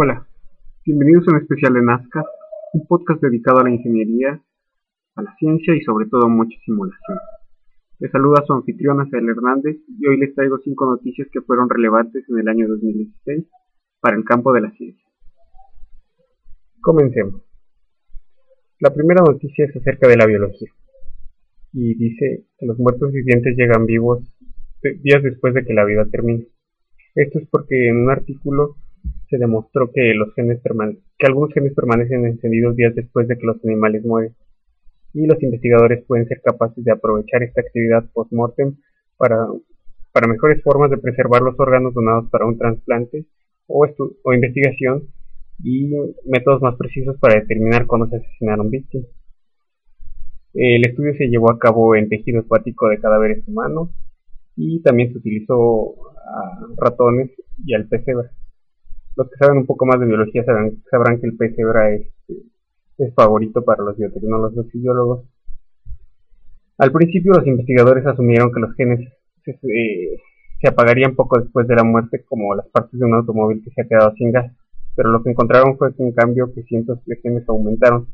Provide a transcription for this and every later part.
Hola, bienvenidos a un especial de Nazca, un podcast dedicado a la ingeniería, a la ciencia y sobre todo a mucha simulación. Les saluda su anfitriona Cel Hernández y hoy les traigo cinco noticias que fueron relevantes en el año 2016 para el campo de la ciencia. Comencemos. La primera noticia es acerca de la biología y dice que los muertos vivientes llegan vivos días después de que la vida termine. Esto es porque en un artículo se demostró que los genes que algunos genes permanecen encendidos días después de que los animales mueren y los investigadores pueden ser capaces de aprovechar esta actividad post-mortem para, mejores formas de preservar los órganos donados para un trasplante o, o investigación y métodos más precisos para determinar cuándo se asesinaron víctimas. El estudio se llevó a cabo en tejido hepático de cadáveres humanos y también se utilizó a ratones y al pez cebra. Los que saben un poco más de biología sabrán, sabrán que el pez cebra es, favorito para los biotecnólogos y biólogos. Al principio los investigadores asumieron que los genes se, apagarían poco después de la muerte como las partes de un automóvil que se ha quedado sin gas, pero lo que encontraron fue que en cambio que cientos de genes aumentaron.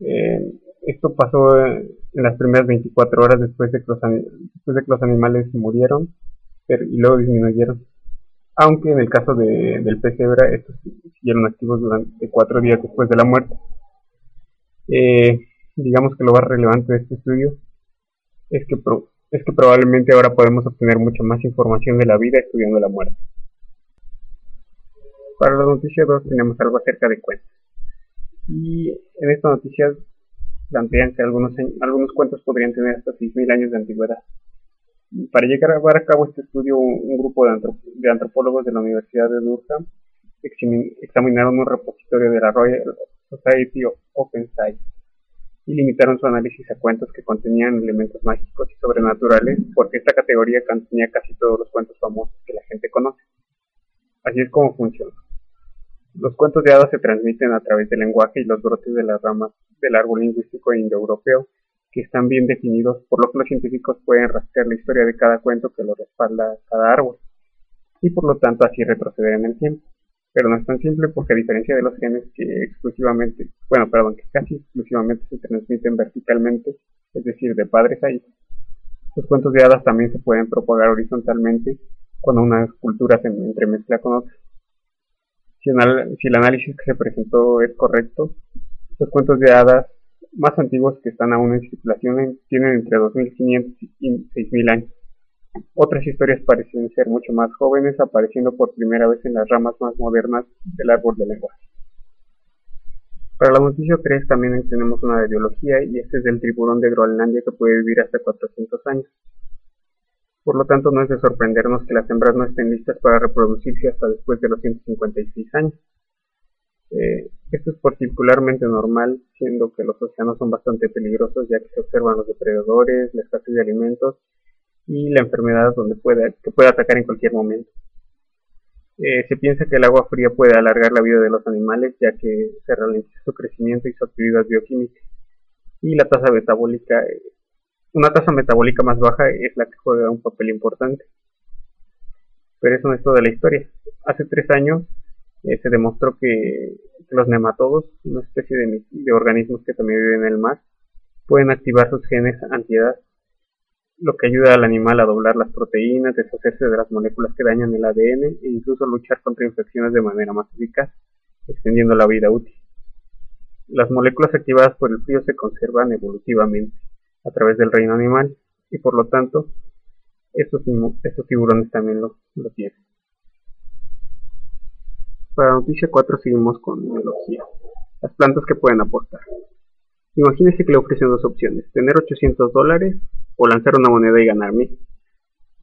Eh, esto pasó en las primeras 24 horas después de que los, después de que los animales murieron pero, y luego disminuyeron. Aunque en el caso de, del pez cebra, estos siguieron activos durante cuatro días después de la muerte. Eh, digamos que lo más relevante de este estudio es que, es que probablemente ahora podemos obtener mucha más información de la vida estudiando la muerte. Para la noticia 2 tenemos algo acerca de cuentos. Y en esta noticia plantean que algunos, algunos cuentos podrían tener hasta 6.000 años de antigüedad. Para llevar a cabo este estudio, un, grupo de, de, antropólogos de la Universidad de Durham examinaron un repositorio de la Royal Society of Open Science y limitaron su análisis a cuentos que contenían elementos mágicos y sobrenaturales, porque esta categoría contenía casi todos los cuentos famosos que la gente conoce. Así es como funciona. Los cuentos de hadas se transmiten a través del lenguaje y los brotes de las ramas del árbol lingüístico indoeuropeo, que están bien definidos, por lo que los científicos pueden rastrear la historia de cada cuento que lo respalda cada árbol, y por lo tanto así retroceder en el tiempo. Pero no es tan simple porque a diferencia de los genes que exclusivamente, bueno, perdón, que casi exclusivamente se transmiten verticalmente, es decir, de padres a hijos, los cuentos de hadas también se pueden propagar horizontalmente cuando una cultura se entremezcla con otra. Si, el análisis que se presentó es correcto, los cuentos de hadas más antiguos que están aún en circulación tienen entre 2.500 y 6.000 años. Otras historias parecen ser mucho más jóvenes, apareciendo por primera vez en las ramas más modernas del árbol de lenguaje. Para la noticia 3 también tenemos una de biología y este es del tiburón de Groenlandia que puede vivir hasta 400 años. Por lo tanto, no es de sorprendernos que las hembras no estén listas para reproducirse hasta después de los 156 años. Eh, esto es particularmente normal, siendo que los océanos son bastante peligrosos ya que se observan los depredadores, la escasez de alimentos y la enfermedad donde puede, que puede atacar en cualquier momento. Eh, se piensa que el agua fría puede alargar la vida de los animales ya que se ralentiza su crecimiento y su actividad bioquímica y la tasa metabólica eh, una tasa metabólica más baja es la que juega un papel importante. Pero eso no es toda la historia. Hace tres años se demostró que, los nematodos, una especie de, organismos que también viven en el mar, pueden activar sus genes antiedad, lo que ayuda al animal a doblar las proteínas, deshacerse de las moléculas que dañan el ADN e incluso luchar contra infecciones de manera más eficaz, extendiendo la vida útil. Las moléculas activadas por el frío se conservan evolutivamente a través del reino animal y por lo tanto estos, tiburones también lo tienen. Para noticia 4 seguimos con biología. Las plantas que pueden aportar. Imagínese que le ofrecen dos opciones, tener 800 dólares o lanzar una moneda y ganar mil.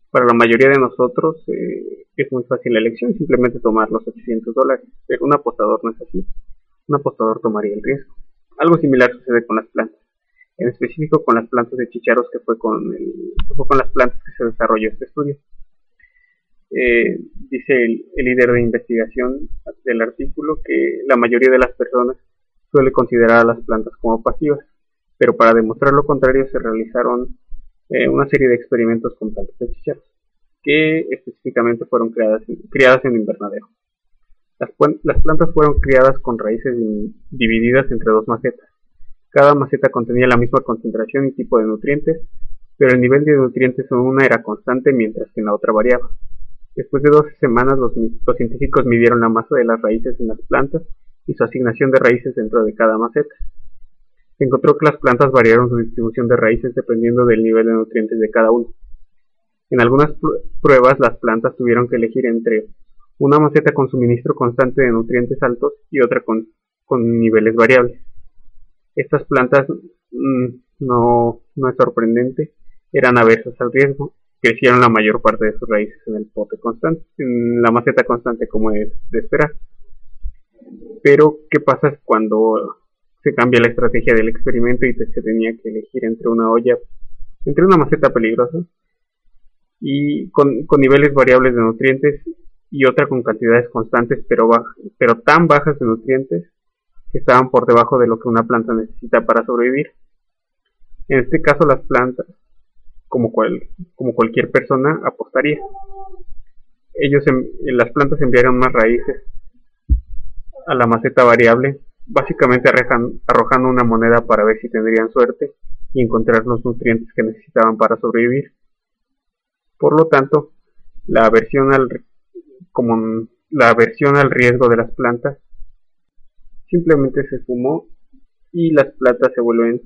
Para la mayoría de nosotros eh, es muy fácil la elección, simplemente tomar los 800 dólares, pero un apostador no es así. Un apostador tomaría el riesgo. Algo similar sucede con las plantas en específico con las plantas de chicharos que fue con, el, fue con las plantas que se desarrolló este estudio. Eh, dice el, líder de investigación del artículo que la mayoría de las personas suele considerar a las plantas como pasivas, pero para demostrar lo contrario se realizaron eh, una serie de experimentos con plantas de chicharos, que específicamente fueron criadas en invernadero. Las, plantas fueron criadas con raíces divididas entre dos macetas. Cada maceta contenía la misma concentración y tipo de nutrientes, pero el nivel de nutrientes en una era constante mientras que en la otra variaba. Después de 12 semanas los, científicos midieron la masa de las raíces en las plantas y su asignación de raíces dentro de cada maceta. Se encontró que las plantas variaron su distribución de raíces dependiendo del nivel de nutrientes de cada una. En algunas pruebas las plantas tuvieron que elegir entre una maceta con suministro constante de nutrientes altos y otra con, niveles variables. Estas plantas, mm, no, no es sorprendente, eran aversas al riesgo, crecieron la mayor parte de sus raíces en el pote constante, en la maceta constante como es de esperar. Pero, ¿qué pasa cuando se cambia la estrategia del experimento y se tenía que elegir entre una olla, entre una maceta peligrosa y con, niveles variables de nutrientes y otra con cantidades constantes pero, pero tan bajas de nutrientes que estaban por debajo de lo que una planta necesita para sobrevivir. En este caso las plantas, como, cual, como cualquier persona, apostaría. Ellos, las plantas enviaron más raíces a la maceta variable, básicamente arrojando una moneda para ver si tendrían suerte y encontrar los nutrientes que necesitaban para sobrevivir. Por lo tanto, la aversión al como la aversión al riesgo de las plantas, simplemente se sumó y las plantas se vuelven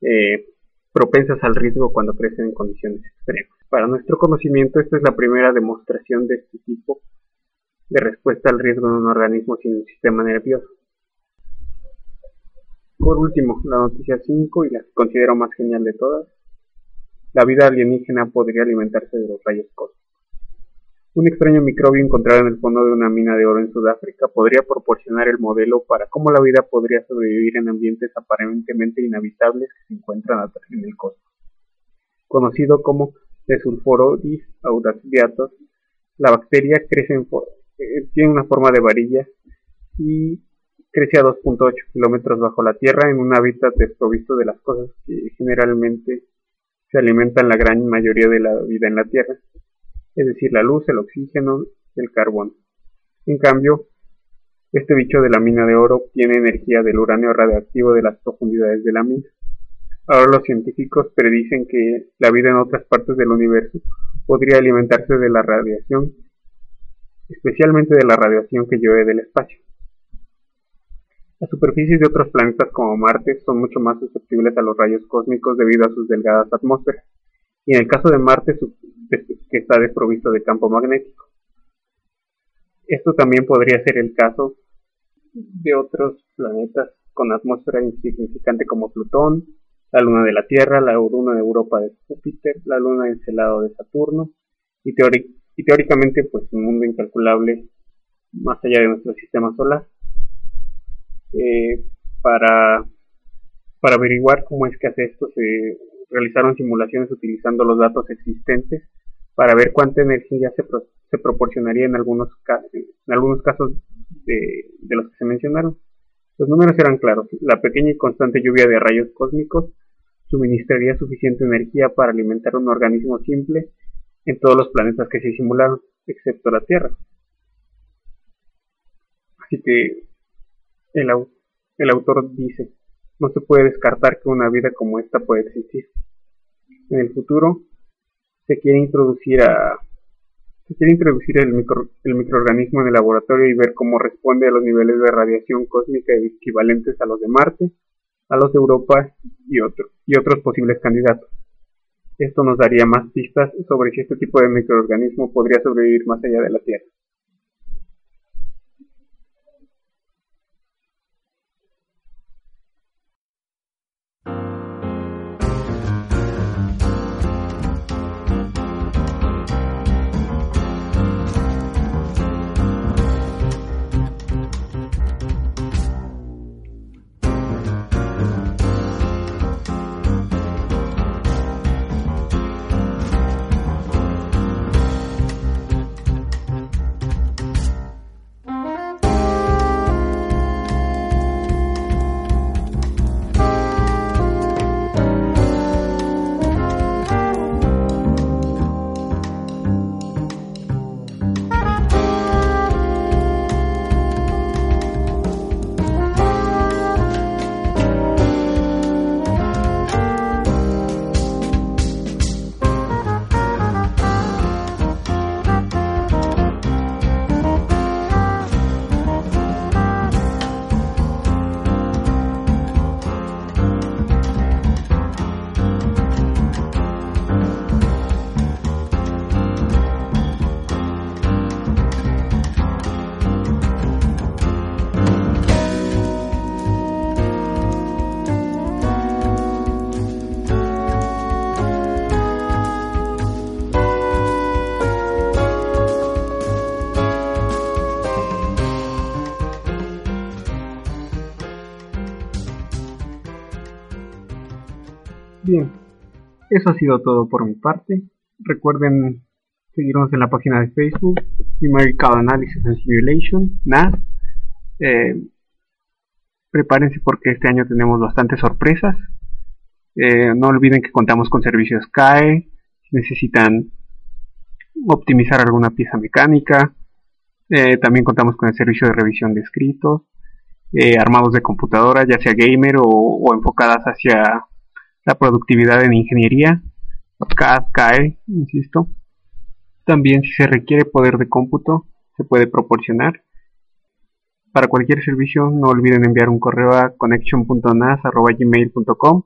eh, propensas al riesgo cuando crecen en condiciones extremas. Para nuestro conocimiento, esta es la primera demostración de este tipo de respuesta al riesgo en un organismo sin un sistema nervioso. Por último, la noticia 5 y la que considero más genial de todas, la vida alienígena podría alimentarse de los rayos cósmicos. Un extraño microbio encontrado en el fondo de una mina de oro en Sudáfrica podría proporcionar el modelo para cómo la vida podría sobrevivir en ambientes aparentemente inhabitables que se encuentran en el cosmos. Conocido como Desulforodis audaciatus, la bacteria crece en eh, tiene una forma de varilla y crece a 2.8 kilómetros bajo la Tierra en un hábitat desprovisto de las cosas que generalmente se alimentan la gran mayoría de la vida en la Tierra es decir, la luz, el oxígeno, el carbón. En cambio, este bicho de la mina de oro tiene energía del uranio radioactivo de las profundidades de la mina. Ahora los científicos predicen que la vida en otras partes del universo podría alimentarse de la radiación, especialmente de la radiación que llueve del espacio. Las superficies de otros planetas como Marte son mucho más susceptibles a los rayos cósmicos debido a sus delgadas atmósferas, y en el caso de Marte que está desprovisto de campo magnético. Esto también podría ser el caso de otros planetas con atmósfera insignificante como Plutón, la luna de la Tierra, la luna de Europa de Júpiter, la luna encelado de Saturno y, teóricamente pues un mundo incalculable más allá de nuestro sistema solar. Eh, para, para averiguar cómo es que hace esto se realizaron simulaciones utilizando los datos existentes para ver cuánta energía se, se proporcionaría en algunos, casos de, los que se mencionaron. Los números eran claros. La pequeña y constante lluvia de rayos cósmicos suministraría suficiente energía para alimentar un organismo simple en todos los planetas que se simularon, excepto la Tierra. Así que el, el autor dice, no se puede descartar que una vida como esta puede existir. En el futuro se quiere introducir a se quiere introducir el, el microorganismo en el laboratorio y ver cómo responde a los niveles de radiación cósmica equivalentes a los de Marte, a los de Europa y, otro, y otros posibles candidatos. Esto nos daría más pistas sobre si este tipo de microorganismo podría sobrevivir más allá de la Tierra. Eso ha sido todo por mi parte. Recuerden seguirnos en la página de Facebook, Numerical Analysis and Simulation, NAS. Eh, prepárense porque este año tenemos bastantes sorpresas. Eh, no olviden que contamos con servicios CAE, si necesitan optimizar alguna pieza mecánica. Eh, también contamos con el servicio de revisión de escritos, armados de computadora, ya sea gamer o enfocadas hacia la productividad en ingeniería, CAD, CAE, insisto. También si se requiere poder de cómputo, se puede proporcionar. Para cualquier servicio no olviden enviar un correo a connection.nas.gmail.com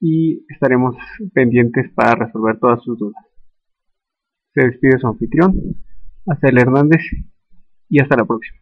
y estaremos pendientes para resolver todas sus dudas. Se despide su anfitrión, hasta el Hernández y hasta la próxima.